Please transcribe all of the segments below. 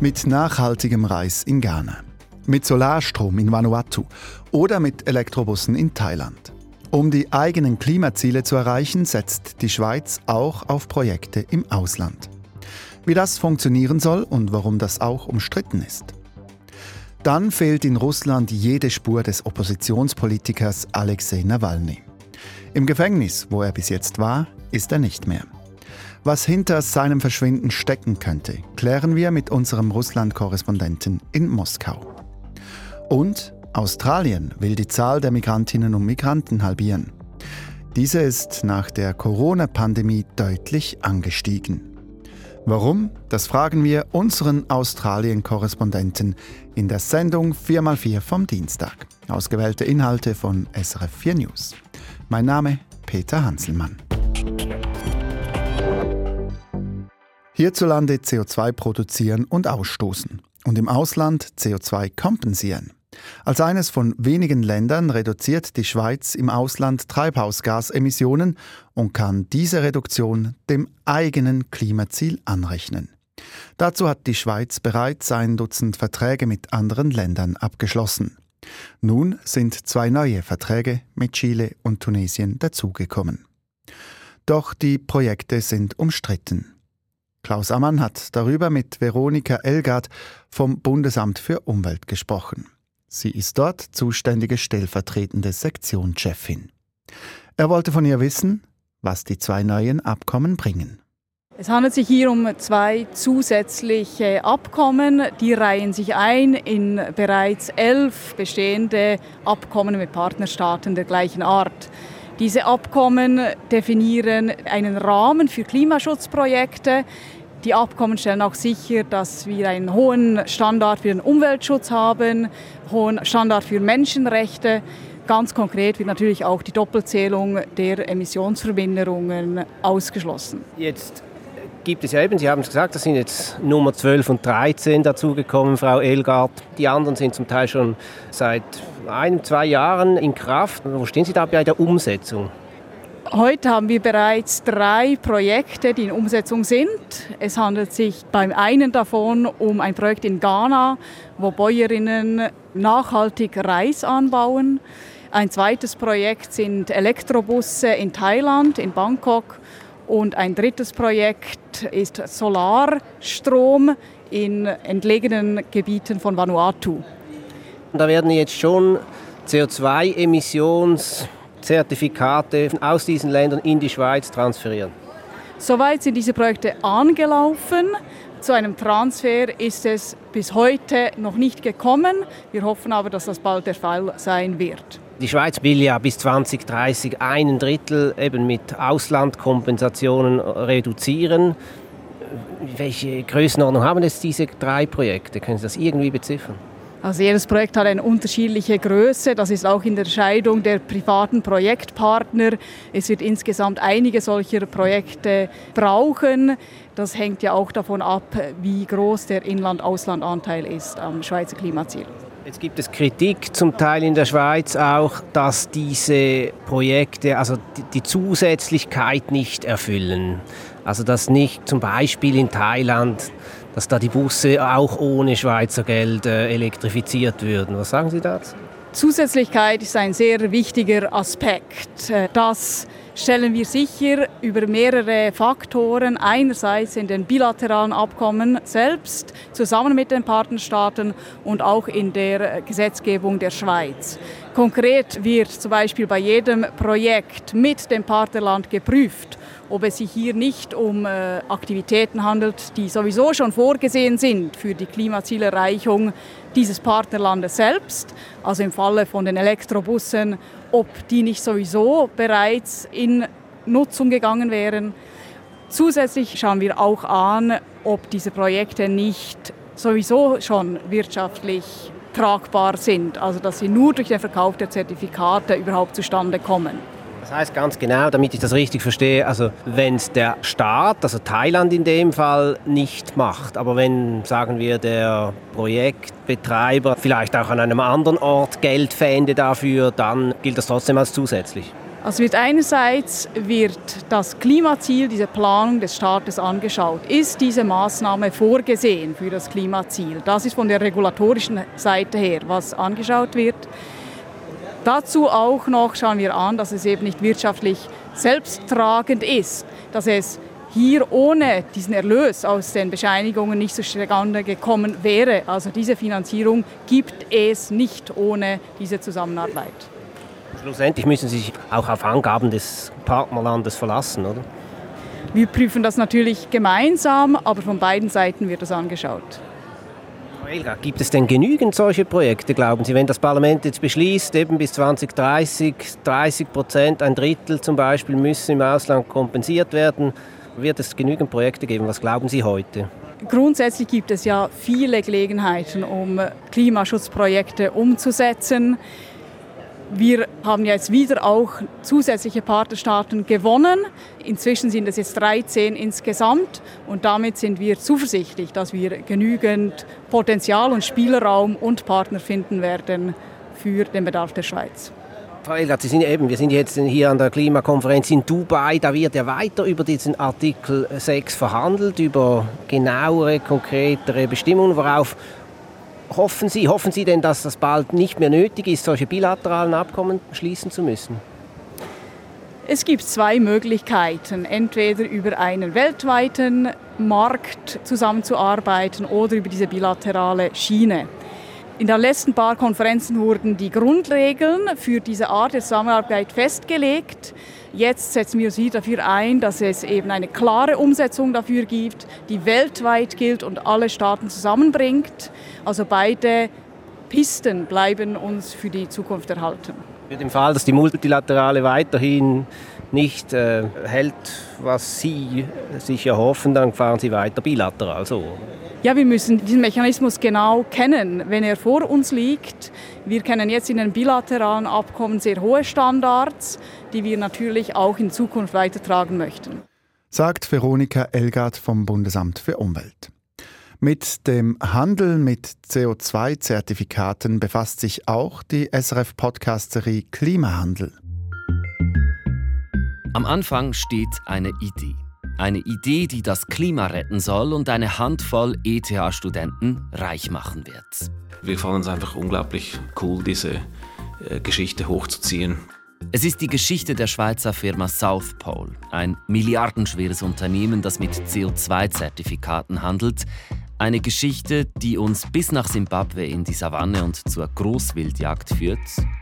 Mit nachhaltigem Reis in Ghana, mit Solarstrom in Vanuatu oder mit Elektrobussen in Thailand. Um die eigenen Klimaziele zu erreichen, setzt die Schweiz auch auf Projekte im Ausland. Wie das funktionieren soll und warum das auch umstritten ist. Dann fehlt in Russland jede Spur des Oppositionspolitikers Alexei Nawalny. Im Gefängnis, wo er bis jetzt war, ist er nicht mehr. Was hinter seinem Verschwinden stecken könnte, klären wir mit unserem Russland-Korrespondenten in Moskau. Und Australien will die Zahl der Migrantinnen und Migranten halbieren. Diese ist nach der Corona-Pandemie deutlich angestiegen. Warum? Das fragen wir unseren Australien-Korrespondenten in der Sendung 4x4 vom Dienstag. Ausgewählte Inhalte von SRF 4 News. Mein Name Peter Hanselmann. Hierzulande CO2 produzieren und ausstoßen und im Ausland CO2 kompensieren. Als eines von wenigen Ländern reduziert die Schweiz im Ausland Treibhausgasemissionen und kann diese Reduktion dem eigenen Klimaziel anrechnen. Dazu hat die Schweiz bereits ein Dutzend Verträge mit anderen Ländern abgeschlossen. Nun sind zwei neue Verträge mit Chile und Tunesien dazugekommen. Doch die Projekte sind umstritten. Klaus Ammann hat darüber mit Veronika Elgard vom Bundesamt für Umwelt gesprochen. Sie ist dort zuständige stellvertretende Sektionschefin. Er wollte von ihr wissen, was die zwei neuen Abkommen bringen. Es handelt sich hier um zwei zusätzliche Abkommen, die reihen sich ein in bereits elf bestehende Abkommen mit Partnerstaaten der gleichen Art. Diese Abkommen definieren einen Rahmen für Klimaschutzprojekte, die Abkommen stellen auch sicher, dass wir einen hohen Standard für den Umweltschutz haben, hohen Standard für Menschenrechte. Ganz konkret wird natürlich auch die Doppelzählung der Emissionsverminderungen ausgeschlossen. Jetzt gibt es ja eben, Sie haben es gesagt, das sind jetzt Nummer 12 und 13 dazugekommen, Frau Elgard. Die anderen sind zum Teil schon seit ein, zwei Jahren in Kraft. Wo stehen Sie da bei der Umsetzung? Heute haben wir bereits drei Projekte, die in Umsetzung sind. Es handelt sich beim einen davon um ein Projekt in Ghana, wo Bäuerinnen nachhaltig Reis anbauen. Ein zweites Projekt sind Elektrobusse in Thailand, in Bangkok. Und ein drittes Projekt ist Solarstrom in entlegenen Gebieten von Vanuatu. Da werden jetzt schon CO2-Emissions Zertifikate aus diesen Ländern in die Schweiz transferieren? Soweit sind diese Projekte angelaufen. Zu einem Transfer ist es bis heute noch nicht gekommen. Wir hoffen aber, dass das bald der Fall sein wird. Die Schweiz will ja bis 2030 einen Drittel eben mit Auslandkompensationen reduzieren. Welche Größenordnung haben jetzt diese drei Projekte? Können Sie das irgendwie beziffern? Also jedes Projekt hat eine unterschiedliche Größe. Das ist auch in der Scheidung der privaten Projektpartner. Es wird insgesamt einige solcher Projekte brauchen. Das hängt ja auch davon ab, wie groß der Inland-Ausland-Anteil ist am Schweizer Klimaziel. Jetzt gibt es Kritik zum Teil in der Schweiz auch, dass diese Projekte also die Zusätzlichkeit nicht erfüllen. Also dass nicht zum Beispiel in Thailand dass da die Busse auch ohne Schweizer Geld äh, elektrifiziert würden. Was sagen Sie dazu? Zusätzlichkeit ist ein sehr wichtiger Aspekt. Äh, das stellen wir sicher über mehrere Faktoren. Einerseits in den bilateralen Abkommen selbst, zusammen mit den Partnerstaaten und auch in der Gesetzgebung der Schweiz. Konkret wird zum Beispiel bei jedem Projekt mit dem Partnerland geprüft, ob es sich hier nicht um äh, Aktivitäten handelt, die sowieso schon vorgesehen sind für die Klimazielerreichung dieses Partnerlandes selbst. Also im Falle von den Elektrobussen, ob die nicht sowieso bereits in Nutzung gegangen wären. Zusätzlich schauen wir auch an, ob diese Projekte nicht sowieso schon wirtschaftlich tragbar sind, also dass sie nur durch den Verkauf der Zertifikate überhaupt zustande kommen. Das heißt ganz genau, damit ich das richtig verstehe, also wenn es der Staat, also Thailand in dem Fall, nicht macht, aber wenn, sagen wir, der Projektbetreiber vielleicht auch an einem anderen Ort Geld fände dafür, dann gilt das trotzdem als zusätzlich. Also wird einerseits wird das Klimaziel, diese Planung des Staates angeschaut. Ist diese Maßnahme vorgesehen für das Klimaziel? Das ist von der regulatorischen Seite her, was angeschaut wird. Dazu auch noch schauen wir an, dass es eben nicht wirtschaftlich selbsttragend ist, dass es hier ohne diesen Erlös aus den Bescheinigungen nicht zustande gekommen wäre. Also diese Finanzierung gibt es nicht ohne diese Zusammenarbeit. Schlussendlich müssen Sie sich auch auf Angaben des Partnerlandes verlassen, oder? Wir prüfen das natürlich gemeinsam, aber von beiden Seiten wird das angeschaut. Elga, gibt es denn genügend solche Projekte, glauben Sie, wenn das Parlament jetzt beschließt, eben bis 2030 30 Prozent, ein Drittel zum Beispiel, müssen im Ausland kompensiert werden? Wird es genügend Projekte geben? Was glauben Sie heute? Grundsätzlich gibt es ja viele Gelegenheiten, um Klimaschutzprojekte umzusetzen. Wir haben jetzt wieder auch zusätzliche Partnerstaaten gewonnen. Inzwischen sind es jetzt 13 insgesamt und damit sind wir zuversichtlich, dass wir genügend Potenzial und Spielraum und Partner finden werden für den Bedarf der Schweiz. Frau Elgert, Sie sind eben, wir sind jetzt hier an der Klimakonferenz in Dubai. Da wird ja weiter über diesen Artikel 6 verhandelt, über genauere, konkretere Bestimmungen, worauf hoffen Sie, hoffen Sie denn, dass das bald nicht mehr nötig ist, solche bilateralen Abkommen schließen zu müssen? Es gibt zwei Möglichkeiten, entweder über einen weltweiten Markt zusammenzuarbeiten oder über diese bilaterale Schiene. In den letzten paar Konferenzen wurden die Grundregeln für diese Art der Zusammenarbeit festgelegt. Jetzt setzen wir wieder dafür ein, dass es eben eine klare Umsetzung dafür gibt, die weltweit gilt und alle Staaten zusammenbringt. Also beide Pisten bleiben uns für die Zukunft erhalten. Für den Fall, dass die Multilaterale weiterhin nicht äh, hält, was Sie sich erhoffen, dann fahren Sie weiter bilateral so. Ja, wir müssen diesen Mechanismus genau kennen, wenn er vor uns liegt. Wir kennen jetzt in den bilateralen Abkommen sehr hohe Standards, die wir natürlich auch in Zukunft weitertragen möchten. Sagt Veronika Elgard vom Bundesamt für Umwelt. Mit dem Handel mit CO2-Zertifikaten befasst sich auch die SRF-Podcast-Serie Klimahandel. Am Anfang steht eine Idee. Eine Idee, die das Klima retten soll und eine Handvoll ETH-Studenten reich machen wird. Wir fanden es einfach unglaublich cool, diese äh, Geschichte hochzuziehen. Es ist die Geschichte der Schweizer Firma South Pole, ein milliardenschweres Unternehmen, das mit CO2-Zertifikaten handelt. Eine Geschichte, die uns bis nach Simbabwe in die Savanne und zur Großwildjagd führt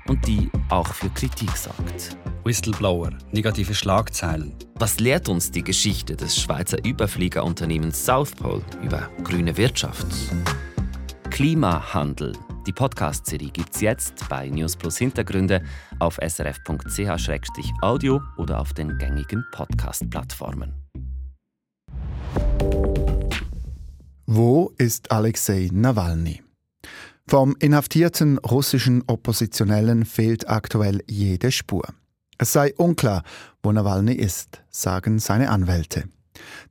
und die auch für Kritik sorgt. Whistleblower, negative Schlagzeilen. Was lehrt uns die Geschichte des Schweizer Überfliegerunternehmens South Pole über grüne Wirtschaft? Klimahandel. Die Podcast-Serie gibt es jetzt bei News Plus Hintergründe auf srf.ch-audio oder auf den gängigen Podcast-Plattformen. Wo ist Alexei Nawalny? Vom inhaftierten russischen Oppositionellen fehlt aktuell jede Spur. Es sei unklar, wo Nawalny ist, sagen seine Anwälte.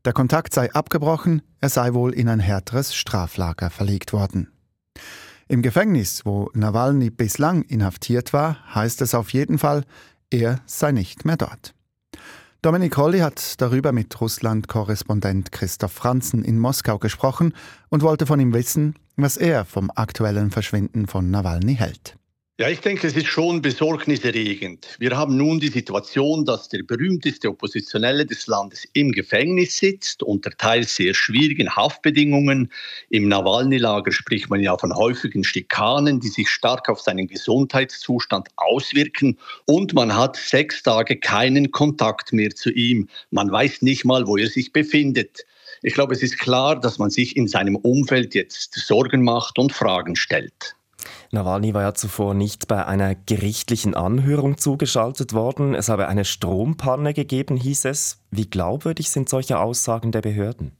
Der Kontakt sei abgebrochen, er sei wohl in ein härteres Straflager verlegt worden. Im Gefängnis, wo Nawalny bislang inhaftiert war, heißt es auf jeden Fall, er sei nicht mehr dort. Dominik Holly hat darüber mit Russland-Korrespondent Christoph Franzen in Moskau gesprochen und wollte von ihm wissen, was er vom aktuellen Verschwinden von Nawalny hält. Ja, ich denke, es ist schon besorgniserregend. Wir haben nun die Situation, dass der berühmteste Oppositionelle des Landes im Gefängnis sitzt, unter teils sehr schwierigen Haftbedingungen. Im Nawalny-Lager spricht man ja von häufigen Schikanen, die sich stark auf seinen Gesundheitszustand auswirken. Und man hat sechs Tage keinen Kontakt mehr zu ihm. Man weiß nicht mal, wo er sich befindet. Ich glaube, es ist klar, dass man sich in seinem Umfeld jetzt Sorgen macht und Fragen stellt. Nawalny war ja zuvor nicht bei einer gerichtlichen Anhörung zugeschaltet worden. Es habe eine Strompanne gegeben, hieß es. Wie glaubwürdig sind solche Aussagen der Behörden?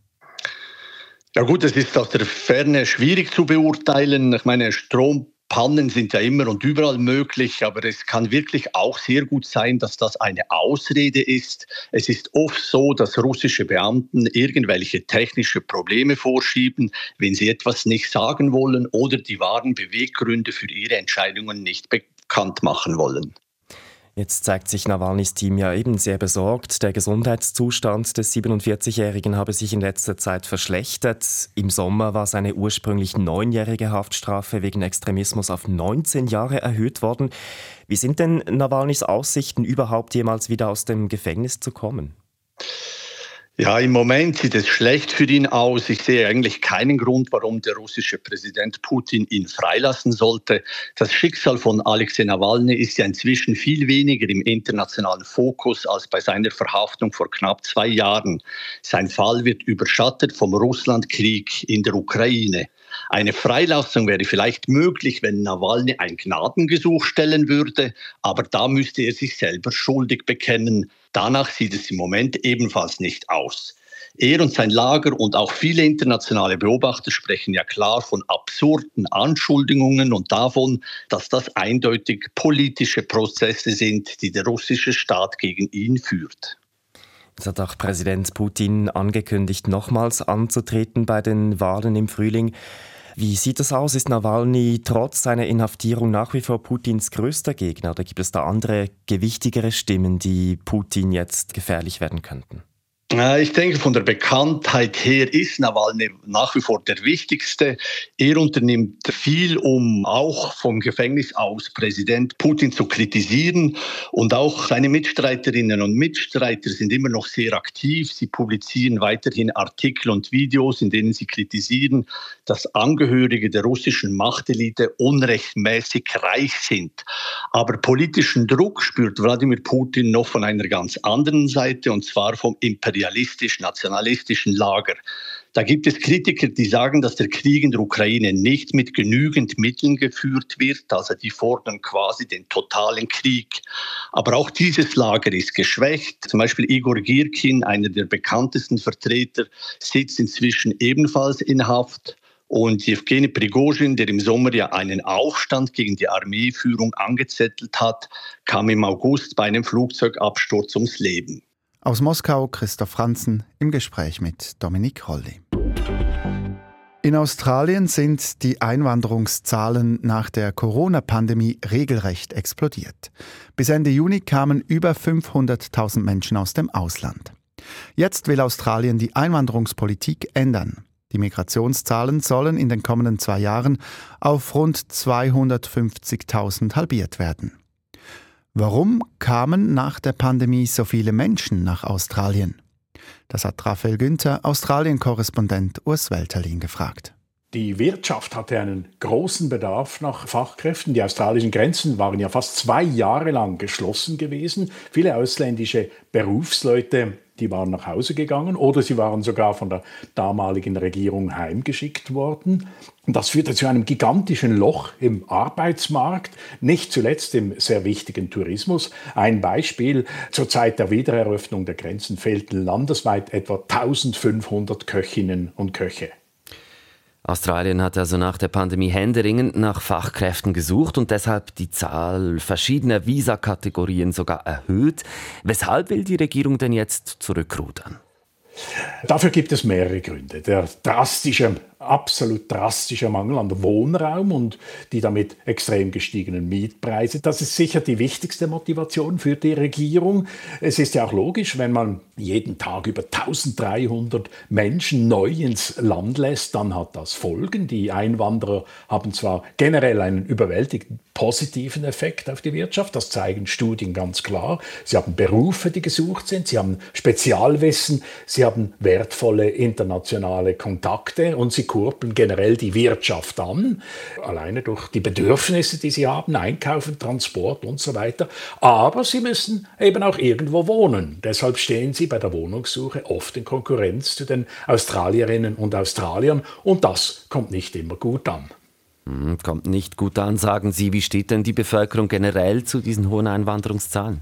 Ja gut, es ist aus der Ferne schwierig zu beurteilen. Ich meine, Strom Pannen sind ja immer und überall möglich, aber es kann wirklich auch sehr gut sein, dass das eine Ausrede ist. Es ist oft so, dass russische Beamten irgendwelche technische Probleme vorschieben, wenn sie etwas nicht sagen wollen oder die wahren Beweggründe für ihre Entscheidungen nicht bekannt machen wollen. Jetzt zeigt sich Nawalnys Team ja eben sehr besorgt. Der Gesundheitszustand des 47-Jährigen habe sich in letzter Zeit verschlechtert. Im Sommer war seine ursprünglich neunjährige Haftstrafe wegen Extremismus auf 19 Jahre erhöht worden. Wie sind denn Nawalnys Aussichten, überhaupt jemals wieder aus dem Gefängnis zu kommen? Ja, im Moment sieht es schlecht für ihn aus. Ich sehe eigentlich keinen Grund, warum der russische Präsident Putin ihn freilassen sollte. Das Schicksal von Alexei Nawalny ist ja inzwischen viel weniger im internationalen Fokus als bei seiner Verhaftung vor knapp zwei Jahren. Sein Fall wird überschattet vom Russlandkrieg in der Ukraine. Eine Freilassung wäre vielleicht möglich, wenn Nawalny ein Gnadengesuch stellen würde, aber da müsste er sich selber schuldig bekennen. Danach sieht es im Moment ebenfalls nicht aus. Er und sein Lager und auch viele internationale Beobachter sprechen ja klar von absurden Anschuldigungen und davon, dass das eindeutig politische Prozesse sind, die der russische Staat gegen ihn führt. Es hat auch Präsident Putin angekündigt, nochmals anzutreten bei den Wahlen im Frühling. Wie sieht es aus? Ist Nawalny trotz seiner Inhaftierung nach wie vor Putins größter Gegner oder gibt es da andere, gewichtigere Stimmen, die Putin jetzt gefährlich werden könnten? Ich denke, von der Bekanntheit her ist Nawalny nach wie vor der wichtigste. Er unternimmt viel, um auch vom Gefängnis aus Präsident Putin zu kritisieren. Und auch seine Mitstreiterinnen und Mitstreiter sind immer noch sehr aktiv. Sie publizieren weiterhin Artikel und Videos, in denen sie kritisieren, dass Angehörige der russischen Machtelite unrechtmäßig reich sind. Aber politischen Druck spürt Wladimir Putin noch von einer ganz anderen Seite, und zwar vom Imperialismus imperialistisch-nationalistischen Lager. Da gibt es Kritiker, die sagen, dass der Krieg in der Ukraine nicht mit genügend Mitteln geführt wird. Also die fordern quasi den totalen Krieg. Aber auch dieses Lager ist geschwächt. Zum Beispiel Igor Girkin, einer der bekanntesten Vertreter, sitzt inzwischen ebenfalls in Haft. Und Jewgeni Prigozhin, der im Sommer ja einen Aufstand gegen die Armeeführung angezettelt hat, kam im August bei einem Flugzeugabsturz ums Leben. Aus Moskau Christoph Franzen im Gespräch mit Dominik Holly. In Australien sind die Einwanderungszahlen nach der Corona-Pandemie regelrecht explodiert. Bis Ende Juni kamen über 500.000 Menschen aus dem Ausland. Jetzt will Australien die Einwanderungspolitik ändern. Die Migrationszahlen sollen in den kommenden zwei Jahren auf rund 250.000 halbiert werden. Warum kamen nach der Pandemie so viele Menschen nach Australien? Das hat Raphael Günther, Australien-Korrespondent Urs Welterlin, gefragt. Die Wirtschaft hatte einen großen Bedarf nach Fachkräften. Die australischen Grenzen waren ja fast zwei Jahre lang geschlossen gewesen. Viele ausländische Berufsleute die waren nach Hause gegangen oder sie waren sogar von der damaligen Regierung heimgeschickt worden. Das führte zu einem gigantischen Loch im Arbeitsmarkt, nicht zuletzt im sehr wichtigen Tourismus. Ein Beispiel, zur Zeit der Wiedereröffnung der Grenzen fehlten landesweit etwa 1500 Köchinnen und Köche. Australien hat also nach der Pandemie händeringend nach Fachkräften gesucht und deshalb die Zahl verschiedener Visakategorien sogar erhöht. Weshalb will die Regierung denn jetzt zurückrudern? Dafür gibt es mehrere Gründe. Der drastische absolut drastischer Mangel an Wohnraum und die damit extrem gestiegenen Mietpreise. Das ist sicher die wichtigste Motivation für die Regierung. Es ist ja auch logisch, wenn man jeden Tag über 1300 Menschen neu ins Land lässt, dann hat das Folgen. Die Einwanderer haben zwar generell einen überwältigend positiven Effekt auf die Wirtschaft, das zeigen Studien ganz klar. Sie haben Berufe, die gesucht sind, sie haben Spezialwissen, sie haben wertvolle internationale Kontakte und sie kurbeln generell die Wirtschaft an, alleine durch die Bedürfnisse, die sie haben, Einkaufen, Transport und so weiter. Aber sie müssen eben auch irgendwo wohnen. Deshalb stehen sie bei der Wohnungssuche oft in Konkurrenz zu den Australierinnen und Australiern und das kommt nicht immer gut an. Hm, kommt nicht gut an, sagen Sie. Wie steht denn die Bevölkerung generell zu diesen hohen Einwanderungszahlen?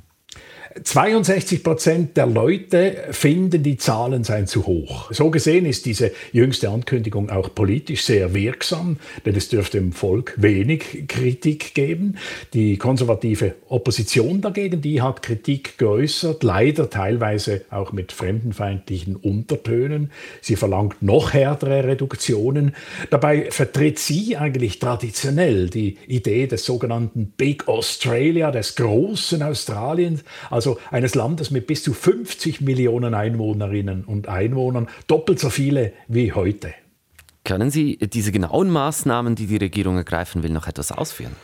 62 Prozent der Leute finden, die Zahlen seien zu hoch. So gesehen ist diese jüngste Ankündigung auch politisch sehr wirksam, denn es dürfte im Volk wenig Kritik geben. Die konservative Opposition dagegen, die hat Kritik geäußert, leider teilweise auch mit fremdenfeindlichen Untertönen. Sie verlangt noch härtere Reduktionen. Dabei vertritt sie eigentlich traditionell die Idee des sogenannten Big Australia, des großen Australiens, also eines Landes mit bis zu 50 Millionen Einwohnerinnen und Einwohnern, doppelt so viele wie heute. Können Sie diese genauen Maßnahmen, die die Regierung ergreifen will, noch etwas ausführen?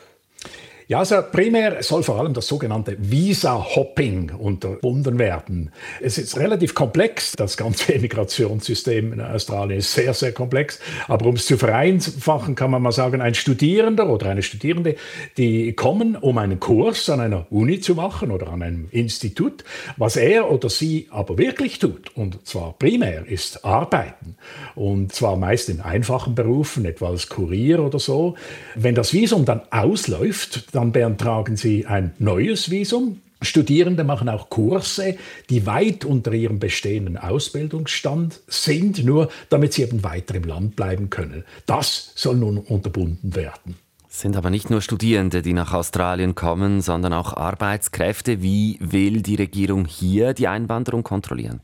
Ja, also primär soll vor allem das sogenannte Visa-Hopping unterbunden werden. Es ist relativ komplex, das ganze Immigrationssystem in Australien ist sehr, sehr komplex. Aber um es zu vereinfachen, kann man mal sagen, ein Studierender oder eine Studierende, die kommen, um einen Kurs an einer Uni zu machen oder an einem Institut. Was er oder sie aber wirklich tut, und zwar primär, ist arbeiten. Und zwar meist in einfachen Berufen, etwa als Kurier oder so. Wenn das Visum dann ausläuft, dann beantragen sie ein neues Visum. Studierende machen auch Kurse, die weit unter ihrem bestehenden Ausbildungsstand sind, nur damit sie eben weiter im Land bleiben können. Das soll nun unterbunden werden. Es sind aber nicht nur Studierende, die nach Australien kommen, sondern auch Arbeitskräfte. Wie will die Regierung hier die Einwanderung kontrollieren?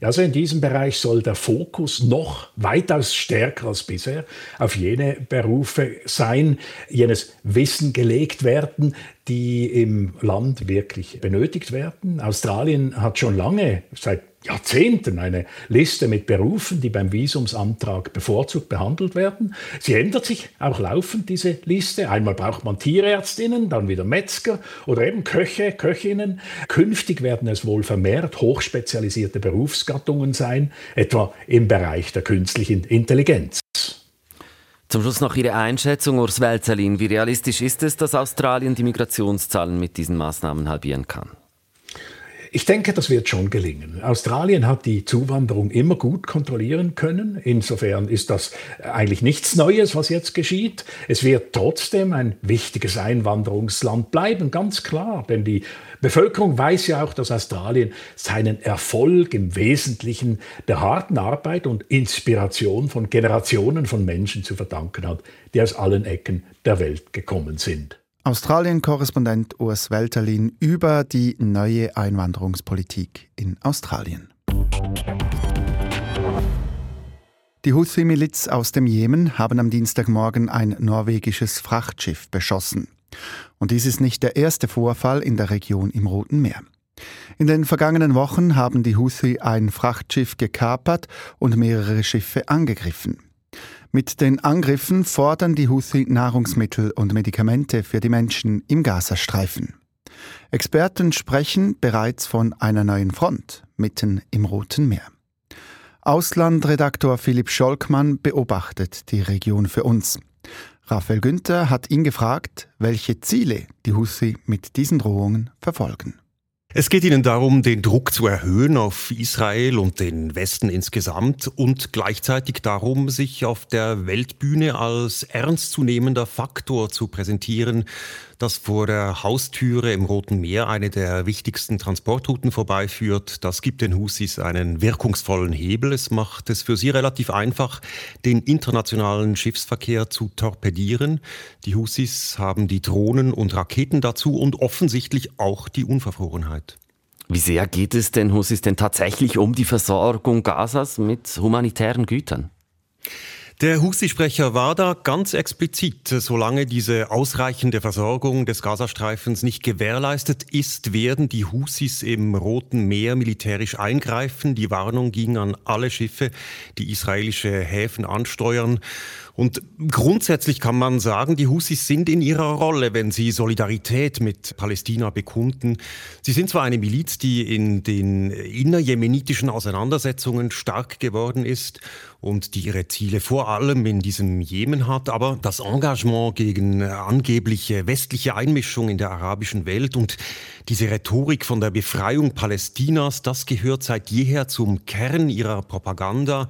Also in diesem Bereich soll der Fokus noch weitaus stärker als bisher auf jene Berufe sein, jenes Wissen gelegt werden, die im Land wirklich benötigt werden. Australien hat schon lange, seit Jahrzehnten eine Liste mit Berufen, die beim Visumsantrag bevorzugt behandelt werden. Sie ändert sich auch laufend, diese Liste. Einmal braucht man Tierärztinnen, dann wieder Metzger oder eben Köche, Köchinnen. Künftig werden es wohl vermehrt hochspezialisierte Berufsgattungen sein, etwa im Bereich der künstlichen Intelligenz. Zum Schluss noch Ihre Einschätzung, Urs Welzerlin. Wie realistisch ist es, dass Australien die Migrationszahlen mit diesen Maßnahmen halbieren kann? Ich denke, das wird schon gelingen. Australien hat die Zuwanderung immer gut kontrollieren können. Insofern ist das eigentlich nichts Neues, was jetzt geschieht. Es wird trotzdem ein wichtiges Einwanderungsland bleiben, ganz klar. Denn die Bevölkerung weiß ja auch, dass Australien seinen Erfolg im Wesentlichen der harten Arbeit und Inspiration von Generationen von Menschen zu verdanken hat, die aus allen Ecken der Welt gekommen sind. Australien-Korrespondent Urs Welterlin über die neue Einwanderungspolitik in Australien. Die Houthi-Miliz aus dem Jemen haben am Dienstagmorgen ein norwegisches Frachtschiff beschossen. Und dies ist nicht der erste Vorfall in der Region im Roten Meer. In den vergangenen Wochen haben die Houthi ein Frachtschiff gekapert und mehrere Schiffe angegriffen. Mit den Angriffen fordern die Houthi Nahrungsmittel und Medikamente für die Menschen im Gazastreifen. Experten sprechen bereits von einer neuen Front mitten im Roten Meer. Auslandredaktor Philipp Scholkmann beobachtet die Region für uns. Raphael Günther hat ihn gefragt, welche Ziele die Houthi mit diesen Drohungen verfolgen. Es geht ihnen darum, den Druck zu erhöhen auf Israel und den Westen insgesamt und gleichzeitig darum, sich auf der Weltbühne als ernstzunehmender Faktor zu präsentieren, das vor der Haustüre im Roten Meer eine der wichtigsten Transportrouten vorbeiführt. Das gibt den Husis einen wirkungsvollen Hebel. Es macht es für sie relativ einfach, den internationalen Schiffsverkehr zu torpedieren. Die Husis haben die Drohnen und Raketen dazu und offensichtlich auch die Unverfrorenheit. Wie sehr geht es den Husis denn tatsächlich um die Versorgung Gazas mit humanitären Gütern? Der Husi-Sprecher war da ganz explizit. Solange diese ausreichende Versorgung des Gazastreifens nicht gewährleistet ist, werden die Husis im Roten Meer militärisch eingreifen. Die Warnung ging an alle Schiffe, die israelische Häfen ansteuern. Und grundsätzlich kann man sagen, die Husis sind in ihrer Rolle, wenn sie Solidarität mit Palästina bekunden. Sie sind zwar eine Miliz, die in den innerjemenitischen Auseinandersetzungen stark geworden ist und die ihre Ziele vor allem in diesem Jemen hat, aber das Engagement gegen angebliche westliche Einmischung in der arabischen Welt und diese Rhetorik von der Befreiung Palästinas, das gehört seit jeher zum Kern ihrer Propaganda.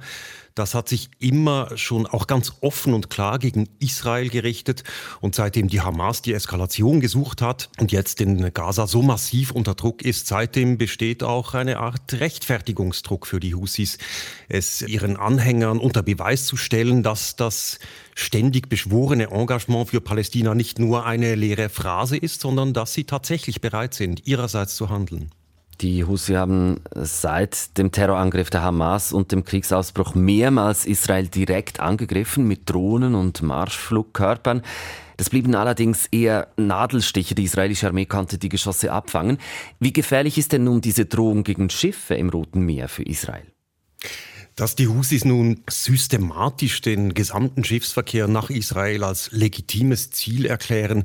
Das hat sich immer schon auch ganz offen und klar gegen Israel gerichtet. Und seitdem die Hamas die Eskalation gesucht hat und jetzt in Gaza so massiv unter Druck ist, seitdem besteht auch eine Art Rechtfertigungsdruck für die Husis, es ihren Anhängern unter Beweis zu stellen, dass das ständig beschworene Engagement für Palästina nicht nur eine leere Phrase ist, sondern dass sie tatsächlich bereit sind, ihrerseits zu handeln. Die Husi haben seit dem Terrorangriff der Hamas und dem Kriegsausbruch mehrmals Israel direkt angegriffen mit Drohnen und Marschflugkörpern. Das blieben allerdings eher Nadelstiche. Die israelische Armee konnte die Geschosse abfangen. Wie gefährlich ist denn nun diese Drohung gegen Schiffe im Roten Meer für Israel? Dass die Husis nun systematisch den gesamten Schiffsverkehr nach Israel als legitimes Ziel erklären,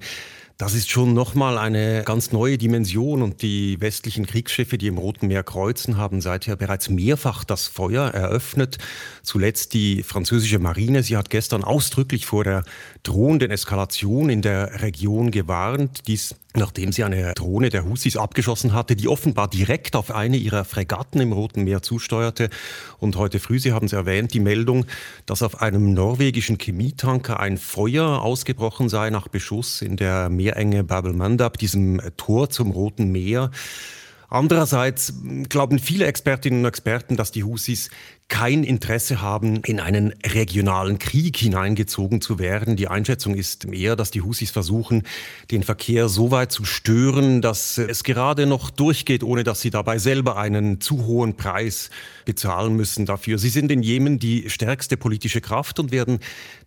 das ist schon nochmal eine ganz neue Dimension und die westlichen Kriegsschiffe, die im Roten Meer kreuzen, haben seither bereits mehrfach das Feuer eröffnet. Zuletzt die französische Marine. Sie hat gestern ausdrücklich vor der drohenden Eskalation in der Region gewarnt. Dies nachdem sie eine Drohne der Husis abgeschossen hatte, die offenbar direkt auf eine ihrer Fregatten im Roten Meer zusteuerte. Und heute früh, Sie haben es erwähnt, die Meldung, dass auf einem norwegischen Chemietanker ein Feuer ausgebrochen sei nach Beschuss in der Meerenge Babel Mandab, diesem Tor zum Roten Meer. Andererseits glauben viele Expertinnen und Experten, dass die Husis kein Interesse haben, in einen regionalen Krieg hineingezogen zu werden. Die Einschätzung ist eher, dass die Husis versuchen, den Verkehr so weit zu stören, dass es gerade noch durchgeht, ohne dass sie dabei selber einen zu hohen Preis bezahlen müssen dafür. Sie sind in Jemen die stärkste politische Kraft und werden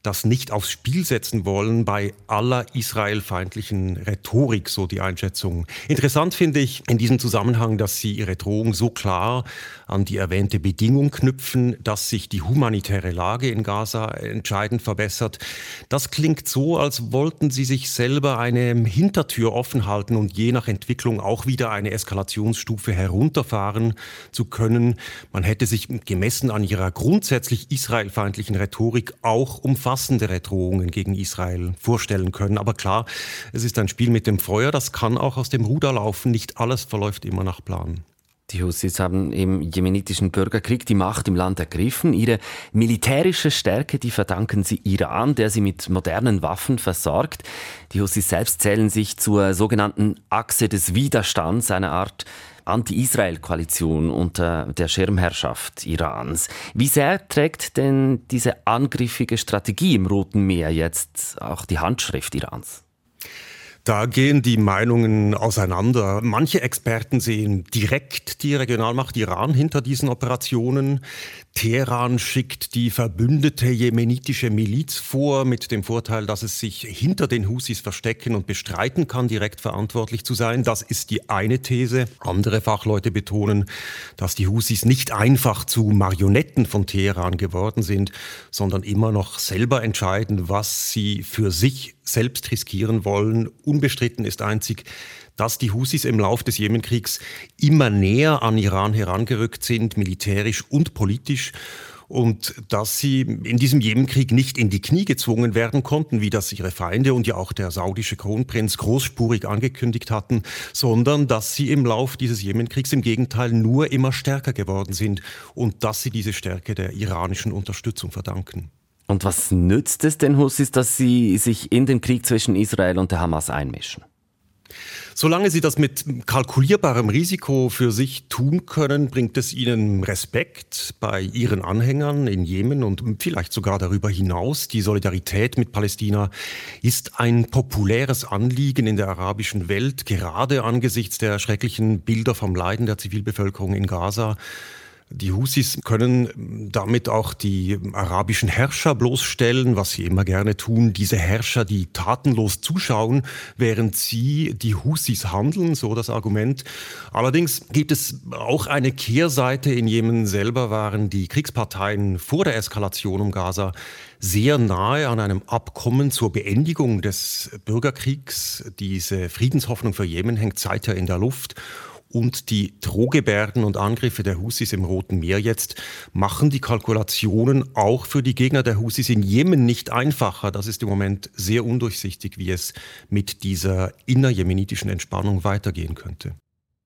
das nicht aufs Spiel setzen wollen bei aller israelfeindlichen Rhetorik, so die Einschätzung. Interessant finde ich in diesem Zusammenhang, dass sie ihre Drohung so klar an die erwähnte Bedingung knüpfen, dass sich die humanitäre Lage in Gaza entscheidend verbessert. Das klingt so, als wollten sie sich selber eine Hintertür offen halten und je nach Entwicklung auch wieder eine Eskalationsstufe herunterfahren zu können. Man hätte sich gemessen an ihrer grundsätzlich israelfeindlichen Rhetorik auch umfassendere Drohungen gegen Israel vorstellen können. Aber klar, es ist ein Spiel mit dem Feuer, das kann auch aus dem Ruder laufen. Nicht alles verläuft immer nach Plan. Die Houthis haben im jemenitischen Bürgerkrieg die Macht im Land ergriffen. Ihre militärische Stärke, die verdanken sie Iran, der sie mit modernen Waffen versorgt. Die Houthis selbst zählen sich zur sogenannten Achse des Widerstands, einer Art Anti-Israel-Koalition unter der Schirmherrschaft Irans. Wie sehr trägt denn diese angriffige Strategie im Roten Meer jetzt auch die Handschrift Irans? Da gehen die Meinungen auseinander. Manche Experten sehen direkt die Regionalmacht Iran hinter diesen Operationen. Teheran schickt die verbündete jemenitische Miliz vor, mit dem Vorteil, dass es sich hinter den Husis verstecken und bestreiten kann, direkt verantwortlich zu sein. Das ist die eine These. Andere Fachleute betonen, dass die Husis nicht einfach zu Marionetten von Teheran geworden sind, sondern immer noch selber entscheiden, was sie für sich selbst riskieren wollen. Unbestritten ist einzig, dass die Husis im Lauf des Jemenkriegs immer näher an Iran herangerückt sind, militärisch und politisch und dass sie in diesem Jemenkrieg nicht in die Knie gezwungen werden konnten, wie das ihre Feinde und ja auch der saudische Kronprinz großspurig angekündigt hatten, sondern dass sie im Lauf dieses Jemenkriegs im Gegenteil nur immer stärker geworden sind und dass sie diese Stärke der iranischen Unterstützung verdanken. Und was nützt es den Hussis, dass sie sich in den Krieg zwischen Israel und der Hamas einmischen? Solange sie das mit kalkulierbarem Risiko für sich tun können, bringt es ihnen Respekt bei ihren Anhängern in Jemen und vielleicht sogar darüber hinaus. Die Solidarität mit Palästina ist ein populäres Anliegen in der arabischen Welt, gerade angesichts der schrecklichen Bilder vom Leiden der Zivilbevölkerung in Gaza. Die Husis können damit auch die arabischen Herrscher bloßstellen, was sie immer gerne tun. Diese Herrscher, die tatenlos zuschauen, während sie, die Husis, handeln, so das Argument. Allerdings gibt es auch eine Kehrseite. In Jemen selber waren die Kriegsparteien vor der Eskalation um Gaza sehr nahe an einem Abkommen zur Beendigung des Bürgerkriegs. Diese Friedenshoffnung für Jemen hängt seither in der Luft. Und die Drohgebärden und Angriffe der Husis im Roten Meer jetzt machen die Kalkulationen auch für die Gegner der Husis in Jemen nicht einfacher. Das ist im Moment sehr undurchsichtig, wie es mit dieser innerjemenitischen Entspannung weitergehen könnte.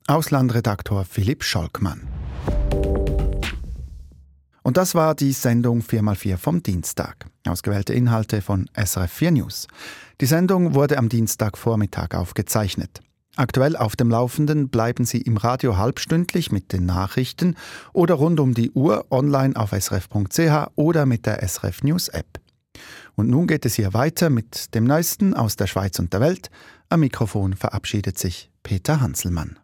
Auslandredaktor Philipp Scholkmann. Und das war die Sendung 4x4 vom Dienstag. Ausgewählte Inhalte von SRF4 News. Die Sendung wurde am Dienstagvormittag aufgezeichnet. Aktuell auf dem Laufenden bleiben Sie im Radio halbstündlich mit den Nachrichten oder rund um die Uhr online auf srf.ch oder mit der SRF News App. Und nun geht es hier weiter mit dem Neuesten aus der Schweiz und der Welt. Am Mikrofon verabschiedet sich Peter Hanselmann.